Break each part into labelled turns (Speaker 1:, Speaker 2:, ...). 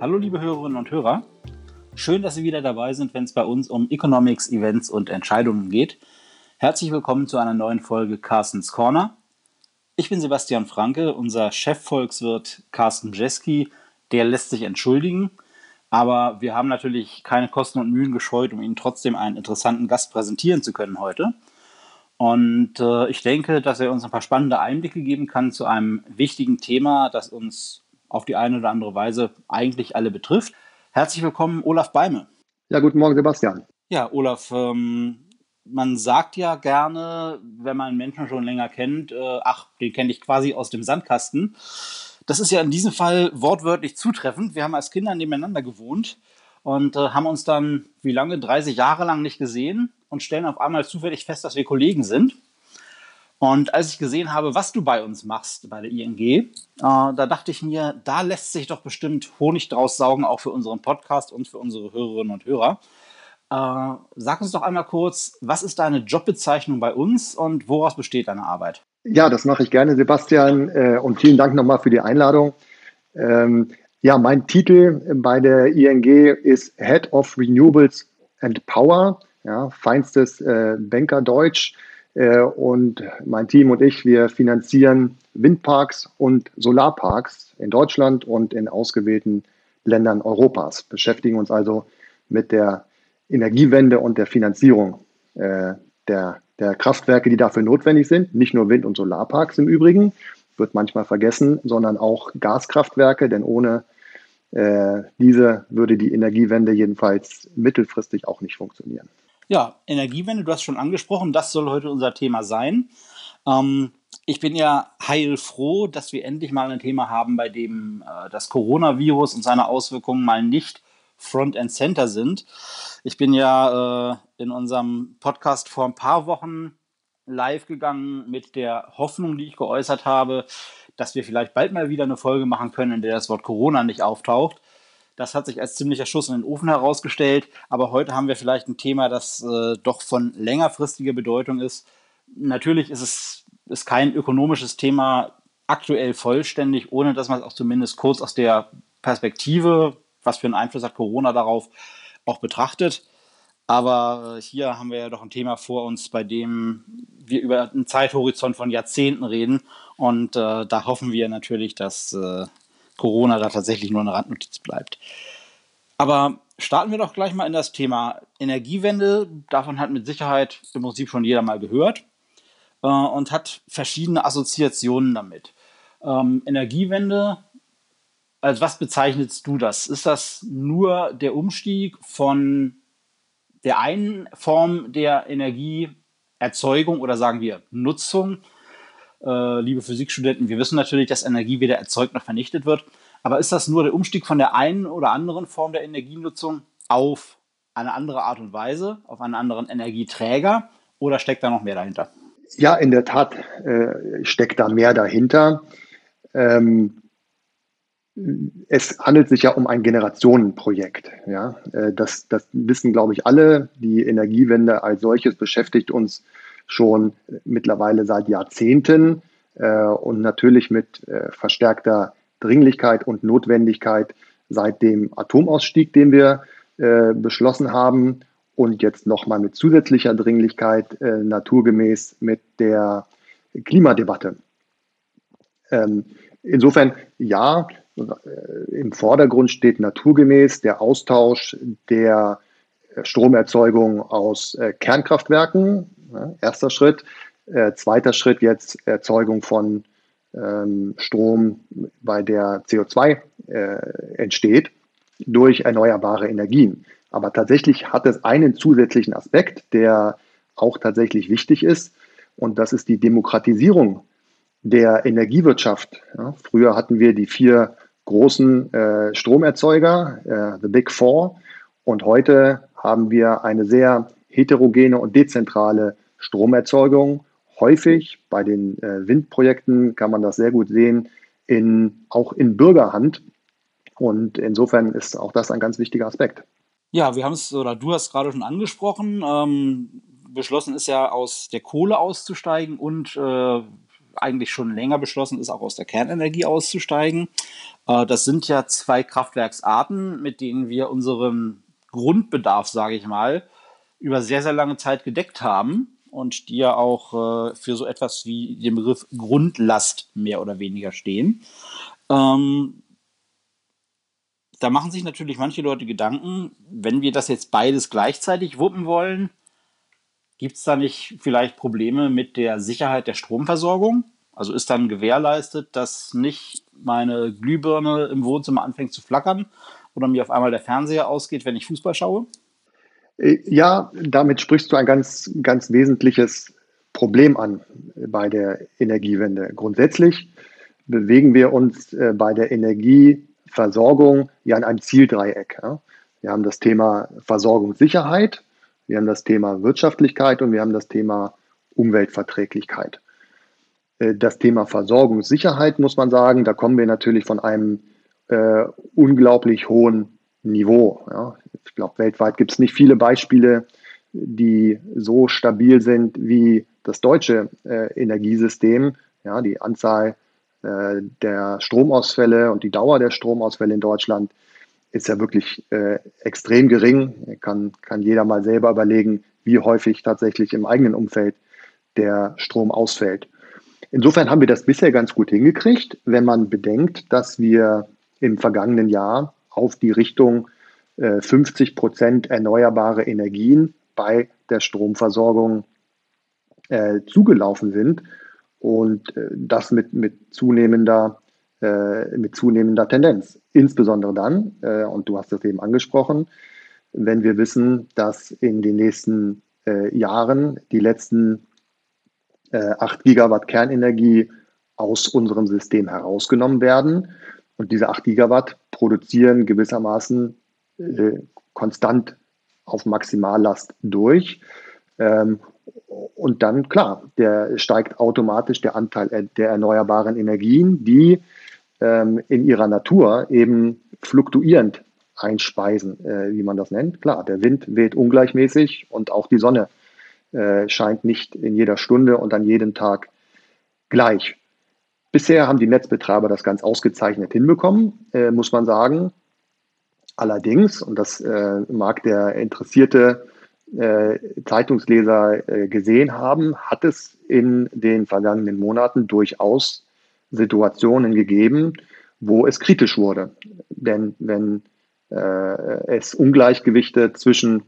Speaker 1: Hallo liebe Hörerinnen und Hörer. Schön, dass Sie wieder dabei sind, wenn es bei uns um Economics, Events und Entscheidungen geht. Herzlich willkommen zu einer neuen Folge Carstens Corner. Ich bin Sebastian Franke, unser Chefvolkswirt Carsten Bjeski, der lässt sich entschuldigen. Aber wir haben natürlich keine Kosten und Mühen gescheut, um Ihnen trotzdem einen interessanten Gast präsentieren zu können heute. Und äh, ich denke, dass er uns ein paar spannende Einblicke geben kann zu einem wichtigen Thema, das uns auf die eine oder andere Weise eigentlich alle betrifft. Herzlich willkommen, Olaf Beime.
Speaker 2: Ja, guten Morgen, Sebastian.
Speaker 1: Ja, Olaf, ähm, man sagt ja gerne, wenn man Menschen schon länger kennt, äh, ach, den kenne ich quasi aus dem Sandkasten. Das ist ja in diesem Fall wortwörtlich zutreffend. Wir haben als Kinder nebeneinander gewohnt und äh, haben uns dann, wie lange, 30 Jahre lang nicht gesehen und stellen auf einmal zufällig fest, dass wir Kollegen sind. Und als ich gesehen habe, was du bei uns machst, bei der ING, äh, da dachte ich mir, da lässt sich doch bestimmt Honig draus saugen, auch für unseren Podcast und für unsere Hörerinnen und Hörer. Äh, sag uns doch einmal kurz, was ist deine Jobbezeichnung bei uns und woraus besteht deine Arbeit?
Speaker 2: Ja, das mache ich gerne, Sebastian. Äh, und vielen Dank nochmal für die Einladung. Ähm, ja, mein Titel bei der ING ist Head of Renewables and Power, ja, feinstes äh, Bankerdeutsch. Äh, und mein Team und ich, wir finanzieren Windparks und Solarparks in Deutschland und in ausgewählten Ländern Europas, beschäftigen uns also mit der Energiewende und der Finanzierung äh, der, der Kraftwerke, die dafür notwendig sind. Nicht nur Wind- und Solarparks im Übrigen, wird manchmal vergessen, sondern auch Gaskraftwerke, denn ohne äh, diese würde die Energiewende jedenfalls mittelfristig auch nicht funktionieren.
Speaker 1: Ja, Energiewende, du hast schon angesprochen, das soll heute unser Thema sein. Ähm, ich bin ja heilfroh, dass wir endlich mal ein Thema haben, bei dem äh, das Coronavirus und seine Auswirkungen mal nicht Front and Center sind. Ich bin ja äh, in unserem Podcast vor ein paar Wochen live gegangen mit der Hoffnung, die ich geäußert habe, dass wir vielleicht bald mal wieder eine Folge machen können, in der das Wort Corona nicht auftaucht. Das hat sich als ziemlicher Schuss in den Ofen herausgestellt. Aber heute haben wir vielleicht ein Thema, das äh, doch von längerfristiger Bedeutung ist. Natürlich ist es ist kein ökonomisches Thema aktuell vollständig, ohne dass man es auch zumindest kurz aus der Perspektive, was für einen Einfluss hat Corona darauf, auch betrachtet. Aber äh, hier haben wir ja doch ein Thema vor uns, bei dem wir über einen Zeithorizont von Jahrzehnten reden. Und äh, da hoffen wir natürlich, dass äh, Corona da tatsächlich nur eine Randnotiz bleibt. Aber starten wir doch gleich mal in das Thema Energiewende. Davon hat mit Sicherheit im Prinzip schon jeder mal gehört äh, und hat verschiedene Assoziationen damit. Ähm, Energiewende, als was bezeichnest du das? Ist das nur der Umstieg von der einen Form der Energieerzeugung oder sagen wir Nutzung äh, liebe Physikstudenten, wir wissen natürlich, dass Energie weder erzeugt noch vernichtet wird. Aber ist das nur der Umstieg von der einen oder anderen Form der Energienutzung auf eine andere Art und Weise, auf einen anderen Energieträger oder steckt da noch mehr dahinter?
Speaker 2: Ja, in der Tat äh, steckt da mehr dahinter. Ähm, es handelt sich ja um ein Generationenprojekt. Ja? Äh, das, das wissen, glaube ich, alle. Die Energiewende als solches beschäftigt uns schon mittlerweile seit Jahrzehnten äh, und natürlich mit äh, verstärkter Dringlichkeit und Notwendigkeit seit dem Atomausstieg, den wir äh, beschlossen haben und jetzt nochmal mit zusätzlicher Dringlichkeit äh, naturgemäß mit der Klimadebatte. Ähm, insofern ja, äh, im Vordergrund steht naturgemäß der Austausch der Stromerzeugung aus äh, Kernkraftwerken, ja, erster Schritt. Äh, zweiter Schritt jetzt Erzeugung von ähm, Strom, bei der CO2 äh, entsteht, durch erneuerbare Energien. Aber tatsächlich hat es einen zusätzlichen Aspekt, der auch tatsächlich wichtig ist, und das ist die Demokratisierung der Energiewirtschaft. Ja, früher hatten wir die vier großen äh, Stromerzeuger, äh, the Big Four, und heute haben wir eine sehr heterogene und dezentrale Stromerzeugung. Häufig bei den äh, Windprojekten kann man das sehr gut sehen, in, auch in Bürgerhand. Und insofern ist auch das ein ganz wichtiger Aspekt.
Speaker 1: Ja, wir haben es, oder du hast gerade schon angesprochen, ähm, beschlossen ist ja aus der Kohle auszusteigen und äh, eigentlich schon länger beschlossen ist, auch aus der Kernenergie auszusteigen. Äh, das sind ja zwei Kraftwerksarten, mit denen wir unseren Grundbedarf, sage ich mal, über sehr, sehr lange Zeit gedeckt haben und die ja auch äh, für so etwas wie den Begriff Grundlast mehr oder weniger stehen. Ähm, da machen sich natürlich manche Leute Gedanken, wenn wir das jetzt beides gleichzeitig wuppen wollen, gibt es da nicht vielleicht Probleme mit der Sicherheit der Stromversorgung? Also ist dann gewährleistet, dass nicht meine Glühbirne im Wohnzimmer anfängt zu flackern oder mir auf einmal der Fernseher ausgeht, wenn ich Fußball schaue?
Speaker 2: Äh, ja, damit sprichst du ein ganz, ganz wesentliches Problem an bei der Energiewende. Grundsätzlich bewegen wir uns äh, bei der Energieversorgung ja in einem Zieldreieck. Wir haben das Thema Versorgungssicherheit, wir haben das Thema Wirtschaftlichkeit und wir haben das Thema Umweltverträglichkeit. Äh, das Thema Versorgungssicherheit muss man sagen, da kommen wir natürlich von einem äh, unglaublich hohen Niveau. Ja. Ich glaube, weltweit gibt es nicht viele Beispiele, die so stabil sind wie das deutsche äh, Energiesystem. Ja, die Anzahl äh, der Stromausfälle und die Dauer der Stromausfälle in Deutschland ist ja wirklich äh, extrem gering. Kann, kann jeder mal selber überlegen, wie häufig tatsächlich im eigenen Umfeld der Strom ausfällt. Insofern haben wir das bisher ganz gut hingekriegt, wenn man bedenkt, dass wir im vergangenen Jahr auf die Richtung äh, 50 Prozent erneuerbare Energien bei der Stromversorgung äh, zugelaufen sind und äh, das mit, mit zunehmender äh, mit zunehmender Tendenz. Insbesondere dann, äh, und du hast das eben angesprochen, wenn wir wissen, dass in den nächsten äh, Jahren die letzten 8 Gigawatt Kernenergie aus unserem System herausgenommen werden. Und diese 8 Gigawatt produzieren gewissermaßen konstant auf Maximallast durch. Ähm, und dann, klar, der steigt automatisch der Anteil der erneuerbaren Energien, die ähm, in ihrer Natur eben fluktuierend einspeisen, äh, wie man das nennt. Klar, der Wind weht ungleichmäßig und auch die Sonne äh, scheint nicht in jeder Stunde und an jedem Tag gleich. Bisher haben die Netzbetreiber das ganz ausgezeichnet hinbekommen, äh, muss man sagen. Allerdings, und das äh, mag der interessierte äh, Zeitungsleser äh, gesehen haben, hat es in den vergangenen Monaten durchaus Situationen gegeben, wo es kritisch wurde. Denn wenn äh, es Ungleichgewichte zwischen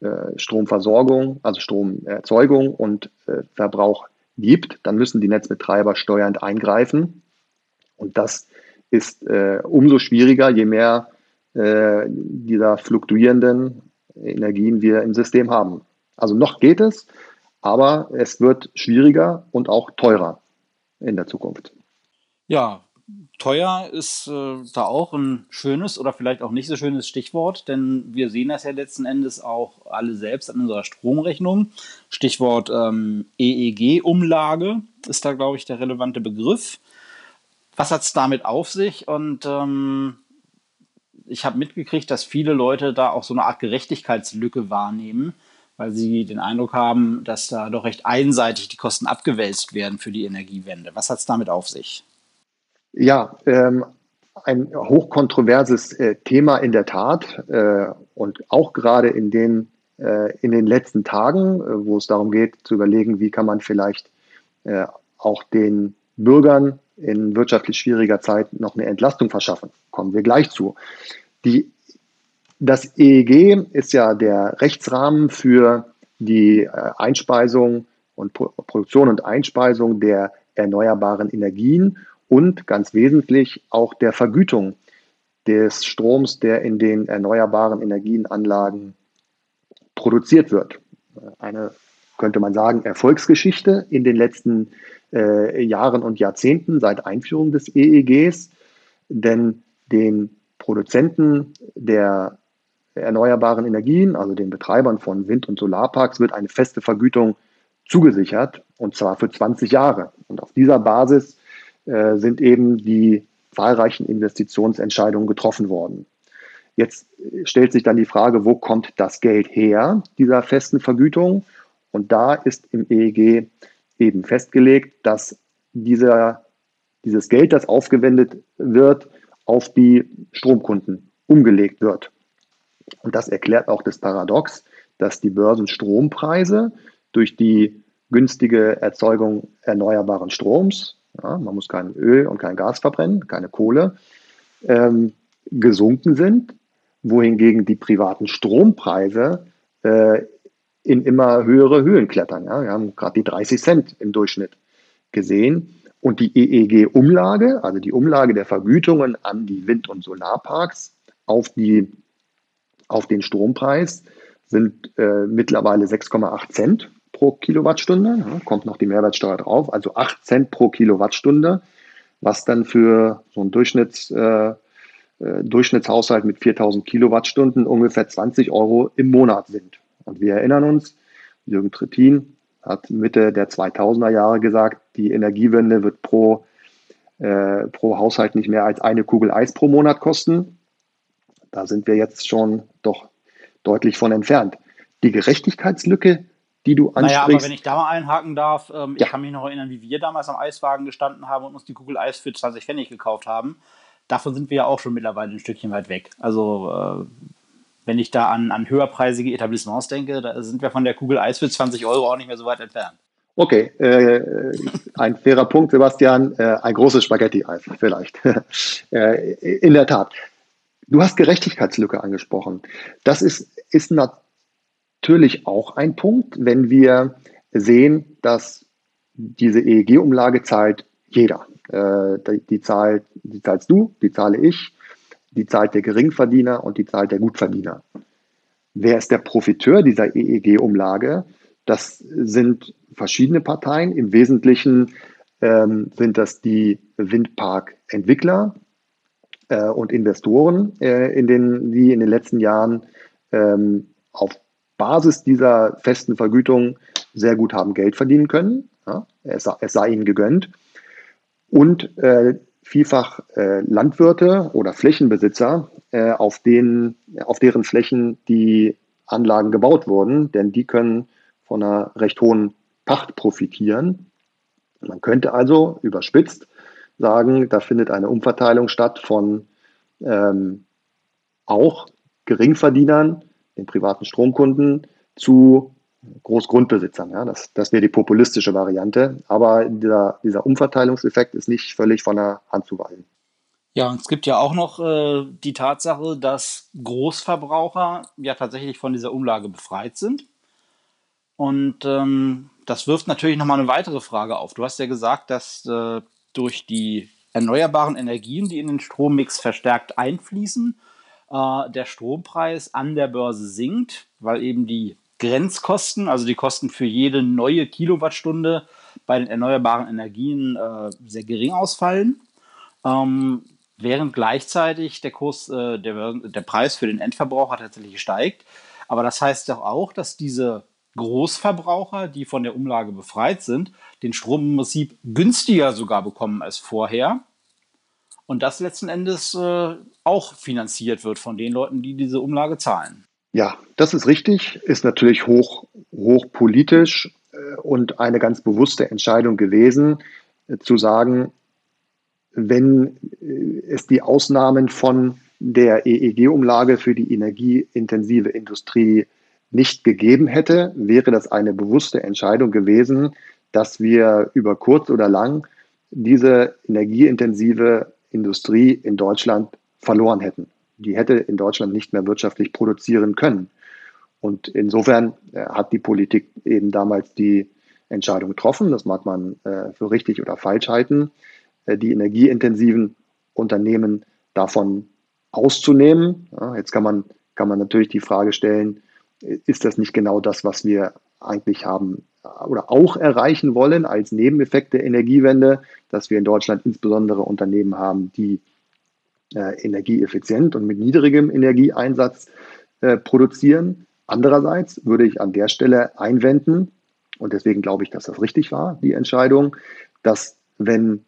Speaker 2: äh, Stromversorgung, also Stromerzeugung und Verbrauch gibt, dann müssen die Netzbetreiber steuernd eingreifen. Und das ist äh, umso schwieriger, je mehr äh, dieser fluktuierenden Energien wir im System haben. Also noch geht es, aber es wird schwieriger und auch teurer in der Zukunft.
Speaker 1: Ja, teuer ist äh, da auch ein schönes oder vielleicht auch nicht so schönes Stichwort, denn wir sehen das ja letzten Endes auch alle selbst an unserer Stromrechnung. Stichwort ähm, EEG-Umlage ist da, glaube ich, der relevante Begriff. Was hat es damit auf sich? Und ähm, ich habe mitgekriegt, dass viele Leute da auch so eine Art Gerechtigkeitslücke wahrnehmen, weil sie den Eindruck haben, dass da doch recht einseitig die Kosten abgewälzt werden für die Energiewende. Was hat es damit auf sich?
Speaker 2: Ja, ähm, ein hochkontroverses äh, Thema in der Tat äh, und auch gerade in den, äh, in den letzten Tagen, äh, wo es darum geht zu überlegen, wie kann man vielleicht äh, auch den Bürgern in wirtschaftlich schwieriger Zeit noch eine Entlastung verschaffen. Kommen wir gleich zu. Die, das EEG ist ja der Rechtsrahmen für die äh, Einspeisung und Produktion und Einspeisung der erneuerbaren Energien und ganz wesentlich auch der Vergütung des Stroms, der in den erneuerbaren Energienanlagen produziert wird. Eine, könnte man sagen, Erfolgsgeschichte in den letzten äh, Jahren und Jahrzehnten seit Einführung des EEGs, denn den Produzenten der erneuerbaren Energien, also den Betreibern von Wind- und Solarparks, wird eine feste Vergütung zugesichert, und zwar für 20 Jahre. Und auf dieser Basis äh, sind eben die zahlreichen Investitionsentscheidungen getroffen worden. Jetzt stellt sich dann die Frage, wo kommt das Geld her, dieser festen Vergütung? Und da ist im EEG eben festgelegt, dass dieser, dieses Geld, das aufgewendet wird, auf die Stromkunden umgelegt wird. Und das erklärt auch das Paradox, dass die Börsenstrompreise durch die günstige Erzeugung erneuerbaren Stroms, ja, man muss kein Öl und kein Gas verbrennen, keine Kohle, ähm, gesunken sind, wohingegen die privaten Strompreise äh, in immer höhere Höhen klettern. Ja. Wir haben gerade die 30 Cent im Durchschnitt gesehen. Und die EEG-Umlage, also die Umlage der Vergütungen an die Wind- und Solarparks auf, die, auf den Strompreis, sind äh, mittlerweile 6,8 Cent pro Kilowattstunde. Kommt noch die Mehrwertsteuer drauf, also 8 Cent pro Kilowattstunde, was dann für so einen Durchschnitts, äh, äh Durchschnittshaushalt mit 4000 Kilowattstunden ungefähr 20 Euro im Monat sind. Und wir erinnern uns, Jürgen Trittin hat Mitte der 2000er Jahre gesagt, die Energiewende wird pro, äh, pro Haushalt nicht mehr als eine Kugel Eis pro Monat kosten. Da sind wir jetzt schon doch deutlich von entfernt. Die Gerechtigkeitslücke, die du ansprichst. Naja, aber
Speaker 1: wenn ich da mal einhaken darf, ähm, ja. ich kann mich noch erinnern, wie wir damals am Eiswagen gestanden haben und uns die Kugel Eis für 20 Pfennig gekauft haben. Davon sind wir ja auch schon mittlerweile ein Stückchen weit weg. Also äh, wenn ich da an, an höherpreisige Etablissements denke, da sind wir von der Kugel Eis für 20 Euro auch nicht mehr so weit entfernt.
Speaker 2: Okay, äh, ein fairer Punkt, Sebastian. Äh, ein großes Spaghetti-Eis vielleicht. äh, in der Tat. Du hast Gerechtigkeitslücke angesprochen. Das ist, ist natürlich auch ein Punkt, wenn wir sehen, dass diese EEG-Umlage zahlt jeder. Äh, die, die, zahlt, die zahlst du, die zahle ich die zahlt der Geringverdiener und die zahlt der Gutverdiener. Wer ist der Profiteur dieser EEG-Umlage? Das sind verschiedene Parteien. Im Wesentlichen ähm, sind das die Windparkentwickler äh, und Investoren, äh, in den, die in den letzten Jahren ähm, auf Basis dieser festen Vergütung sehr gut haben Geld verdienen können. Ja, es, es, sei ihnen gegönnt. Und äh, vielfach äh, Landwirte oder Flächenbesitzer, äh, auf, denen, auf deren Flächen die Anlagen gebaut wurden, denn die können von einer recht hohen Pacht profitieren. Man könnte also überspitzt sagen, da findet eine Umverteilung statt von ähm, auch Geringverdienern, den privaten Stromkunden, zu Großgrundbesitzern. Ja, das, das wäre die populistische Variante. Aber dieser, dieser Umverteilungseffekt ist nicht völlig von der Hand zu weisen.
Speaker 1: Ja, und es gibt ja auch noch äh, die Tatsache, dass Großverbraucher ja tatsächlich von dieser Umlage befreit sind. Und ähm, das wirft natürlich nochmal eine weitere Frage auf. Du hast ja gesagt, dass äh, durch die erneuerbaren Energien, die in den Strommix verstärkt einfließen, äh, der Strompreis an der Börse sinkt, weil eben die Grenzkosten, also die Kosten für jede neue Kilowattstunde bei den erneuerbaren Energien äh, sehr gering ausfallen, ähm, während gleichzeitig der Kurs, äh, der, der Preis für den Endverbraucher tatsächlich steigt. Aber das heißt doch auch, dass diese Großverbraucher, die von der Umlage befreit sind, den Strom im Prinzip günstiger sogar bekommen als vorher. Und das letzten Endes äh, auch finanziert wird von den Leuten, die diese Umlage zahlen.
Speaker 2: Ja, das ist richtig, ist natürlich hoch, hoch politisch äh, und eine ganz bewusste Entscheidung gewesen, äh, zu sagen, wenn äh, es die Ausnahmen von der EEG-Umlage für die energieintensive Industrie nicht gegeben hätte, wäre das eine bewusste Entscheidung gewesen, dass wir über kurz oder lang diese energieintensive Industrie in Deutschland verloren hätten die hätte in Deutschland nicht mehr wirtschaftlich produzieren können. Und insofern äh, hat die Politik eben damals die Entscheidung getroffen, das mag man äh, für richtig oder falsch halten, äh, die energieintensiven Unternehmen davon auszunehmen. Jetzt kann man, kann man natürlich die Frage stellen, ist das nicht genau das, was wir eigentlich haben oder auch erreichen wollen als Nebeneffekt der Energiewende, dass wir in Deutschland insbesondere Unternehmen haben, die äh, energieeffizient und mit niedrigem Energieeinsatz äh, produzieren. Andererseits würde ich an der Stelle einwenden, und deswegen glaube ich, dass das richtig war, die Entscheidung, dass wenn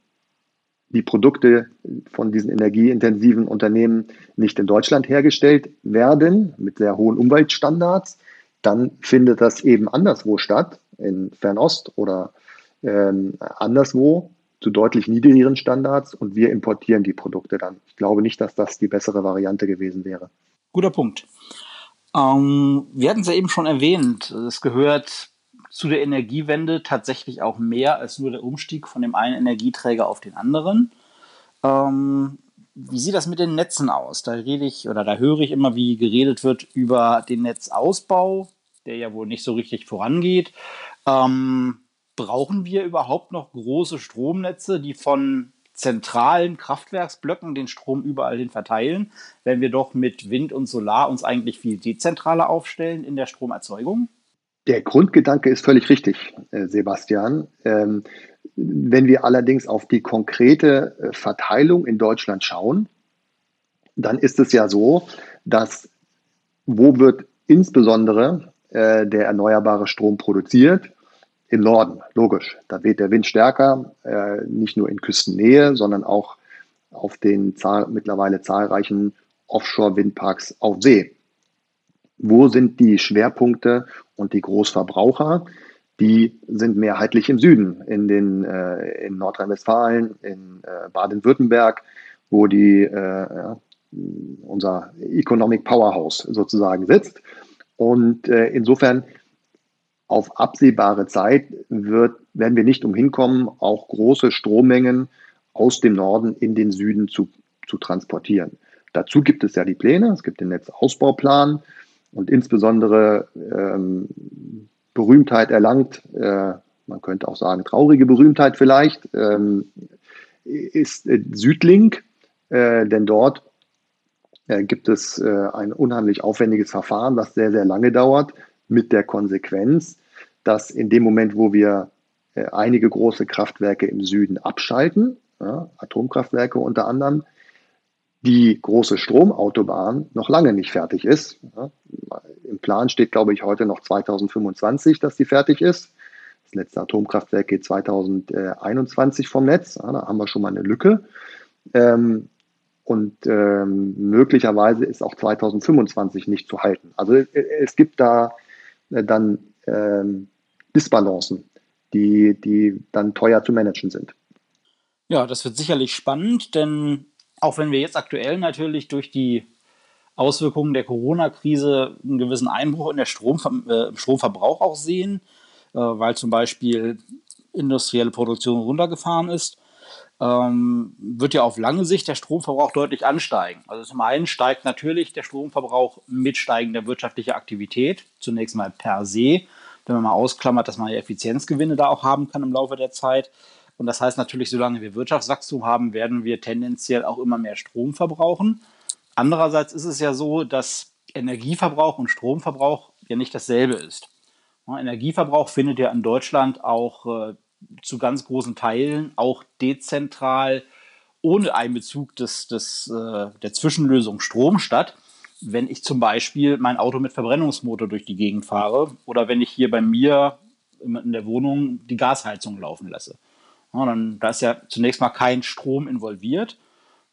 Speaker 2: die Produkte von diesen energieintensiven Unternehmen nicht in Deutschland hergestellt werden, mit sehr hohen Umweltstandards, dann findet das eben anderswo statt, in Fernost oder ähm, anderswo, zu deutlich niedrigeren Standards und wir importieren die Produkte dann. Ich glaube nicht, dass das die bessere Variante gewesen wäre.
Speaker 1: Guter Punkt. Ähm, wir hatten es ja eben schon erwähnt, es gehört zu der Energiewende tatsächlich auch mehr als nur der Umstieg von dem einen Energieträger auf den anderen. Ähm, wie sieht das mit den Netzen aus? Da rede ich oder da höre ich immer, wie geredet wird über den Netzausbau, der ja wohl nicht so richtig vorangeht. Ähm, brauchen wir überhaupt noch große Stromnetze, die von zentralen Kraftwerksblöcken den Strom überall hin verteilen, wenn wir doch mit Wind und Solar uns eigentlich viel dezentraler aufstellen in der Stromerzeugung?
Speaker 2: Der Grundgedanke ist völlig richtig, äh, Sebastian. Ähm, wenn wir allerdings auf die konkrete äh, Verteilung in Deutschland schauen, dann ist es ja so, dass wo wird insbesondere äh, der erneuerbare Strom produziert? Im Norden, logisch. Da weht der Wind stärker, äh, nicht nur in Küstennähe, sondern auch auf den zahl mittlerweile zahlreichen Offshore-Windparks auf See. Wo sind die Schwerpunkte und die Großverbraucher? Die sind mehrheitlich im Süden, in, äh, in Nordrhein-Westfalen, in äh, Baden-Württemberg, wo die, äh, ja, unser Economic Powerhouse sozusagen sitzt. Und äh, insofern auf absehbare Zeit wird, werden wir nicht umhin kommen, auch große Strommengen aus dem Norden in den Süden zu, zu transportieren. Dazu gibt es ja die Pläne, es gibt den Netzausbauplan und insbesondere ähm, Berühmtheit erlangt, äh, man könnte auch sagen traurige Berühmtheit vielleicht, ähm, ist äh, Südlink, äh, denn dort äh, gibt es äh, ein unheimlich aufwendiges Verfahren, das sehr, sehr lange dauert, mit der Konsequenz, dass in dem Moment, wo wir äh, einige große Kraftwerke im Süden abschalten, ja, Atomkraftwerke unter anderem, die große Stromautobahn noch lange nicht fertig ist. Ja, Im Plan steht, glaube ich, heute noch 2025, dass die fertig ist. Das letzte Atomkraftwerk geht 2021 vom Netz. Ja, da haben wir schon mal eine Lücke. Ähm, und ähm, möglicherweise ist auch 2025 nicht zu halten. Also äh, es gibt da dann ähm, Disbalancen, die, die dann teuer zu managen sind.
Speaker 1: Ja, das wird sicherlich spannend, denn auch wenn wir jetzt aktuell natürlich durch die Auswirkungen der Corona-Krise einen gewissen Einbruch in der Strom, äh, im Stromverbrauch auch sehen, äh, weil zum Beispiel industrielle Produktion runtergefahren ist, ähm, wird ja auf lange Sicht der Stromverbrauch deutlich ansteigen. Also zum einen steigt natürlich der Stromverbrauch mit steigender wirtschaftlicher Aktivität, zunächst mal per se, wenn man mal ausklammert, dass man ja Effizienzgewinne da auch haben kann im Laufe der Zeit. Und das heißt natürlich, solange wir Wirtschaftswachstum haben, werden wir tendenziell auch immer mehr Strom verbrauchen. Andererseits ist es ja so, dass Energieverbrauch und Stromverbrauch ja nicht dasselbe ist. Energieverbrauch findet ja in Deutschland auch äh, zu ganz großen Teilen auch dezentral ohne Einbezug des, des, äh, der Zwischenlösung Strom statt. Wenn ich zum Beispiel mein Auto mit Verbrennungsmotor durch die Gegend fahre oder wenn ich hier bei mir in der Wohnung die Gasheizung laufen lasse. Ja, dann, da ist ja zunächst mal kein Strom involviert.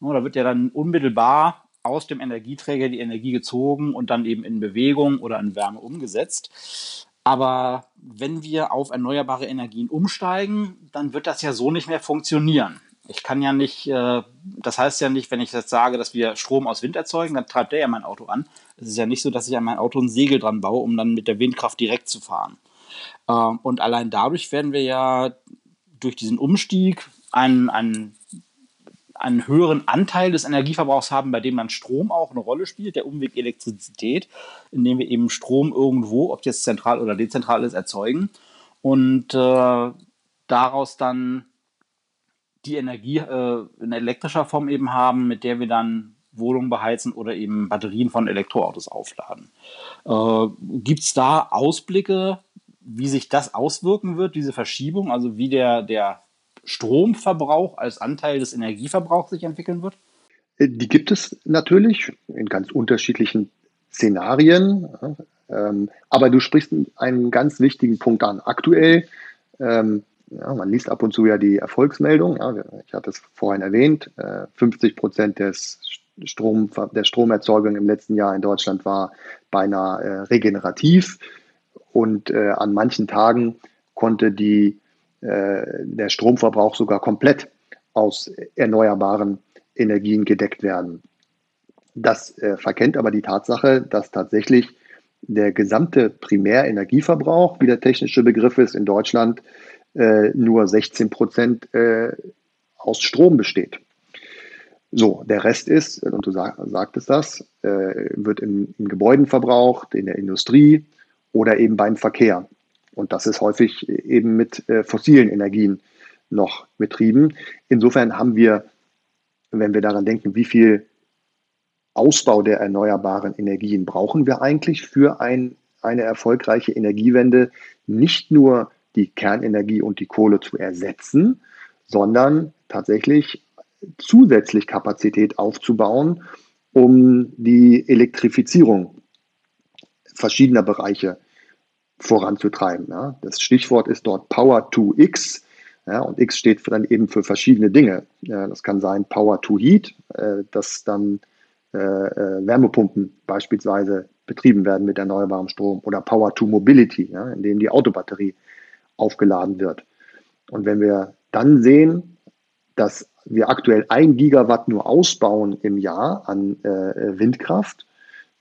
Speaker 1: Ja, da wird ja dann unmittelbar aus dem Energieträger die Energie gezogen und dann eben in Bewegung oder in Wärme umgesetzt. Aber wenn wir auf erneuerbare Energien umsteigen, dann wird das ja so nicht mehr funktionieren. Ich kann ja nicht, äh, das heißt ja nicht, wenn ich jetzt sage, dass wir Strom aus Wind erzeugen, dann treibt der ja mein Auto an. Es ist ja nicht so, dass ich an mein Auto ein Segel dran baue, um dann mit der Windkraft direkt zu fahren. Ähm, und allein dadurch werden wir ja durch diesen Umstieg einen, einen einen höheren Anteil des Energieverbrauchs haben, bei dem dann Strom auch eine Rolle spielt, der Umweg Elektrizität, indem wir eben Strom irgendwo, ob jetzt zentral oder dezentral ist, erzeugen und äh, daraus dann die Energie äh, in elektrischer Form eben haben, mit der wir dann Wohnungen beheizen oder eben Batterien von Elektroautos aufladen. Äh, Gibt es da Ausblicke, wie sich das auswirken wird, diese Verschiebung, also wie der, der Stromverbrauch als Anteil des Energieverbrauchs sich entwickeln wird?
Speaker 2: Äh, die gibt es natürlich in ganz unterschiedlichen Szenarien. Ähm, aber du sprichst einen ganz wichtigen Punkt an. Aktuell, ähm, man liest ab und zu ja die Erfolgsmeldung. Ich hatte es vorhin erwähnt, 50 äh, Prozent des Strom, der Stromerzeugung im letzten Jahr in Deutschland war beinahe äh, regenerativ. Und an manchen Tagen konnte die der Stromverbrauch sogar komplett aus erneuerbaren Energien gedeckt werden. Das äh, verkennt aber die Tatsache, dass tatsächlich der gesamte Primärenergieverbrauch, wie der technische Begriff ist, in Deutschland äh, nur 16 Prozent äh, aus Strom besteht. So, der Rest ist, und du sag, sagtest das, äh, wird in, in Gebäuden verbraucht, in der Industrie oder eben beim Verkehr. Und das ist häufig eben mit äh, fossilen Energien noch betrieben. Insofern haben wir, wenn wir daran denken, wie viel Ausbau der erneuerbaren Energien brauchen wir eigentlich für ein, eine erfolgreiche Energiewende, nicht nur die Kernenergie und die Kohle zu ersetzen, sondern tatsächlich zusätzlich Kapazität aufzubauen, um die Elektrifizierung verschiedener Bereiche voranzutreiben. Ja. Das Stichwort ist dort Power to X. Ja, und X steht dann eben für verschiedene Dinge. Ja, das kann sein Power to Heat, äh, dass dann äh, äh, Wärmepumpen beispielsweise betrieben werden mit erneuerbarem Strom oder Power to Mobility, ja, indem die Autobatterie aufgeladen wird. Und wenn wir dann sehen, dass wir aktuell ein Gigawatt nur ausbauen im Jahr an äh, Windkraft,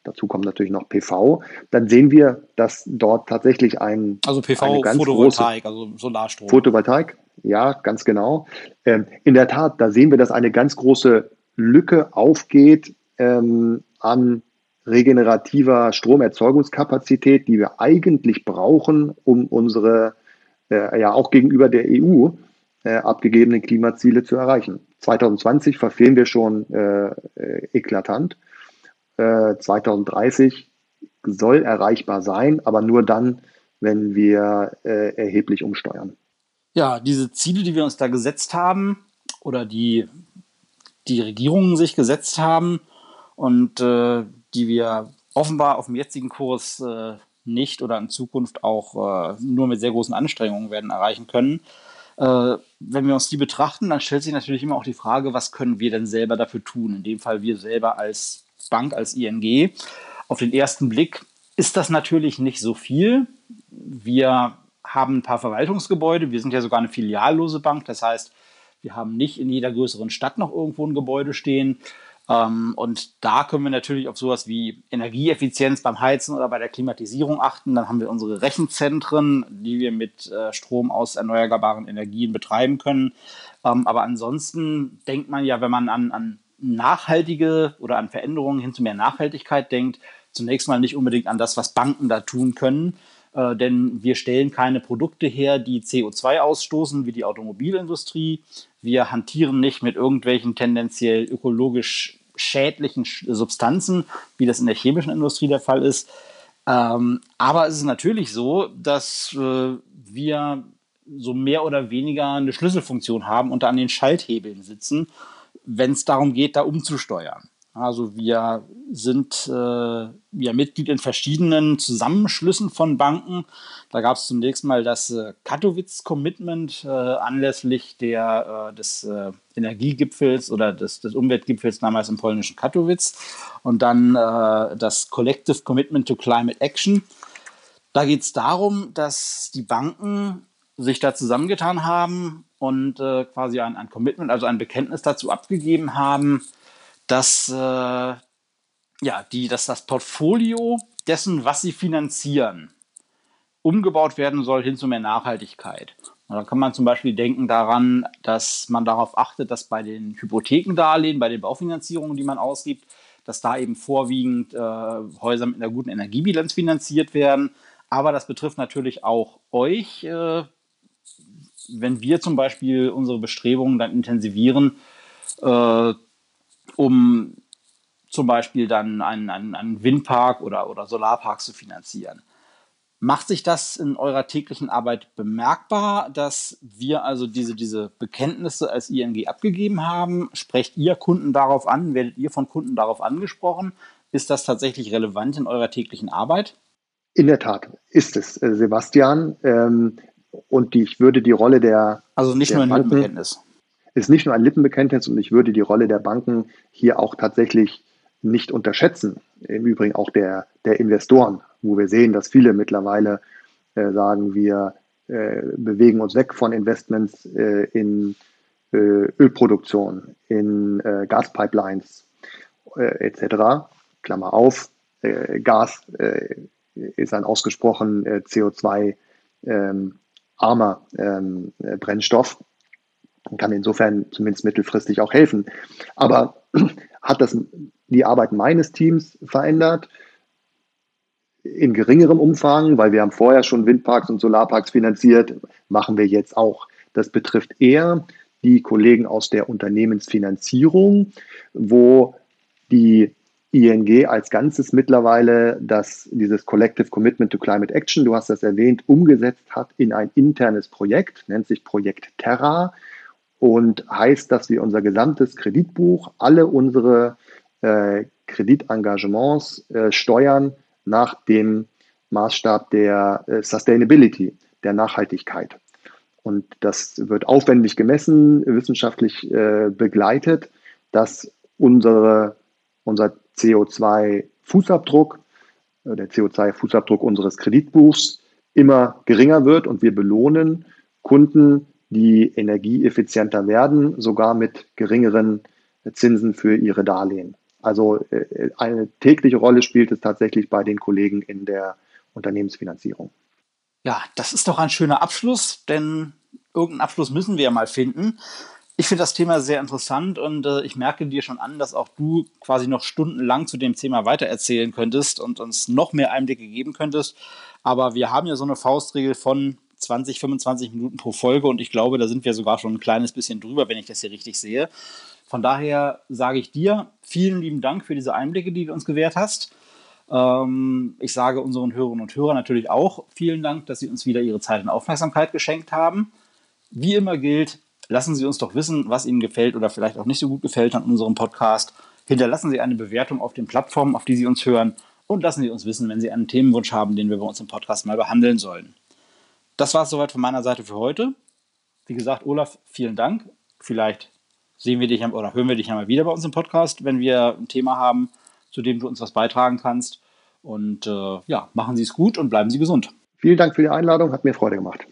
Speaker 2: dazu kommt natürlich noch PV, dann sehen wir, dass dort tatsächlich ein
Speaker 1: also PV Photovoltaik, also Solarstrom.
Speaker 2: Photovoltaik, ja, ganz genau. Ähm, in der Tat, da sehen wir, dass eine ganz große Lücke aufgeht ähm, an regenerativer Stromerzeugungskapazität, die wir eigentlich brauchen, um unsere äh, ja auch gegenüber der EU äh, abgegebenen Klimaziele zu erreichen. 2020 verfehlen wir schon äh, äh eklatant. 2030 äh, soll erreichbar sein, aber nur dann, wenn wir äh, erheblich umsteuern.
Speaker 1: Ja, diese Ziele, die wir uns da gesetzt haben oder die die Regierungen sich gesetzt haben und äh, die wir offenbar auf dem jetzigen Kurs äh, nicht oder in Zukunft auch äh, nur mit sehr großen Anstrengungen werden erreichen können. Äh, wenn wir uns die betrachten, dann stellt sich natürlich immer auch die Frage, was können wir denn selber dafür tun? In dem Fall wir selber als Bank, als ING. Auf den ersten Blick ist das natürlich nicht so viel. Wir haben ein paar Verwaltungsgebäude. Wir sind ja sogar eine filiallose Bank. Das heißt, wir haben nicht in jeder größeren Stadt noch irgendwo ein Gebäude stehen. Ähm, und da können wir natürlich auf sowas wie Energieeffizienz beim Heizen oder bei der Klimatisierung achten. Dann haben wir unsere Rechenzentren, die wir mit äh, Strom aus erneuerbaren Energien betreiben können. Ähm, aber ansonsten denkt man ja, wenn man an, an nachhaltige oder an Veränderungen hin zu mehr Nachhaltigkeit denkt, zunächst mal nicht unbedingt an das, was Banken da tun können, äh, denn wir stellen keine Produkte her, die CO2 ausstoßen, wie die Automobilindustrie. Wir hantieren nicht mit irgendwelchen tendenziell ökologisch schädlichen Substanzen, wie das in der chemischen Industrie der Fall ist. Ähm, aber es ist natürlich so, dass äh, wir so mehr oder weniger eine Schlüsselfunktion haben und da an den Schalthebeln sitzen, wenn es darum geht, da umzusteuern. Also wir sind äh, ja Mitglied in verschiedenen Zusammenschlüssen von Banken. Da gab es zunächst mal das äh, Katowice Commitment äh, anlässlich der, äh, des äh, Energiegipfels oder des, des Umweltgipfels damals im polnischen Katowice und dann äh, das Collective Commitment to Climate Action. Da geht es darum, dass die Banken sich da zusammengetan haben und quasi ein, ein Commitment, also ein Bekenntnis dazu abgegeben haben, dass, äh, ja, die, dass das Portfolio dessen, was sie finanzieren, umgebaut werden soll hin zu mehr Nachhaltigkeit. Und da kann man zum Beispiel denken daran, dass man darauf achtet, dass bei den Hypothekendarlehen, bei den Baufinanzierungen, die man ausgibt, dass da eben vorwiegend äh, Häuser mit einer guten Energiebilanz finanziert werden. Aber das betrifft natürlich auch euch, äh, wenn wir zum Beispiel unsere Bestrebungen dann intensivieren, äh, um zum Beispiel dann einen, einen, einen Windpark oder, oder Solarpark zu finanzieren. Macht sich das in eurer täglichen Arbeit bemerkbar, dass wir also diese, diese Bekenntnisse als ING abgegeben haben? Sprecht ihr Kunden darauf an? Werdet ihr von Kunden darauf angesprochen? Ist das tatsächlich relevant in eurer täglichen Arbeit?
Speaker 2: In der Tat ist es, äh, Sebastian. Ähm, und ich würde die Rolle der.
Speaker 1: Also nicht der nur ein Banken, Bekenntnis
Speaker 2: ist nicht nur ein Lippenbekenntnis und ich würde die Rolle der Banken hier auch tatsächlich nicht unterschätzen. Im Übrigen auch der, der Investoren, wo wir sehen, dass viele mittlerweile äh, sagen, wir äh, bewegen uns weg von Investments äh, in äh, Ölproduktion, in äh, Gaspipelines äh, etc. Klammer auf, Gas ist ein ausgesprochen CO2 ähm, armer ähm, Brennstoff und kann insofern zumindest mittelfristig auch helfen. Aber hat das die Arbeit meines Teams verändert? in geringerem Umfang, weil wir haben vorher schon Windparks und Solarparks finanziert, machen wir jetzt auch. Das betrifft eher die Kollegen aus der Unternehmensfinanzierung, wo die ING als Ganzes mittlerweile das, dieses Collective Commitment to Climate Action, du hast das erwähnt, umgesetzt hat in ein internes Projekt, nennt sich Projekt Terra und heißt, dass wir unser gesamtes Kreditbuch, alle unsere äh, Kreditengagements äh, steuern nach dem Maßstab der äh, Sustainability, der Nachhaltigkeit. Und das wird aufwendig gemessen, wissenschaftlich äh, begleitet, dass unsere, unser CO2-Fußabdruck, äh, der CO2-Fußabdruck unseres Kreditbuchs immer geringer wird und wir belohnen Kunden, die energieeffizienter werden, sogar mit geringeren Zinsen für ihre Darlehen. Also äh, eine tägliche Rolle spielt es tatsächlich bei den Kollegen in der Unternehmensfinanzierung.
Speaker 1: Ja, das ist doch ein schöner Abschluss, denn irgendeinen Abschluss müssen wir ja mal finden. Ich finde das Thema sehr interessant und äh, ich merke dir schon an, dass auch du quasi noch stundenlang zu dem Thema weitererzählen könntest und uns noch mehr Einblicke geben könntest. Aber wir haben ja so eine Faustregel von 20, 25 Minuten pro Folge und ich glaube, da sind wir sogar schon ein kleines bisschen drüber, wenn ich das hier richtig sehe. Von daher sage ich dir vielen lieben Dank für diese Einblicke, die du uns gewährt hast. Ähm, ich sage unseren Hörerinnen und Hörern natürlich auch vielen Dank, dass sie uns wieder ihre Zeit und Aufmerksamkeit geschenkt haben. Wie immer gilt, lassen Sie uns doch wissen, was Ihnen gefällt oder vielleicht auch nicht so gut gefällt an unserem Podcast. Hinterlassen Sie eine Bewertung auf den Plattformen, auf die Sie uns hören und lassen Sie uns wissen, wenn Sie einen Themenwunsch haben, den wir bei uns im Podcast mal behandeln sollen. Das war es soweit von meiner Seite für heute. Wie gesagt, Olaf, vielen Dank. Vielleicht sehen wir dich oder hören wir dich einmal wieder bei uns im Podcast, wenn wir ein Thema haben, zu dem du uns was beitragen kannst. Und äh, ja, machen Sie es gut und bleiben Sie gesund.
Speaker 2: Vielen Dank für die Einladung, hat mir Freude gemacht.